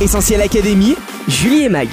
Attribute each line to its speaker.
Speaker 1: Essentiel Académie, Julie et Mag.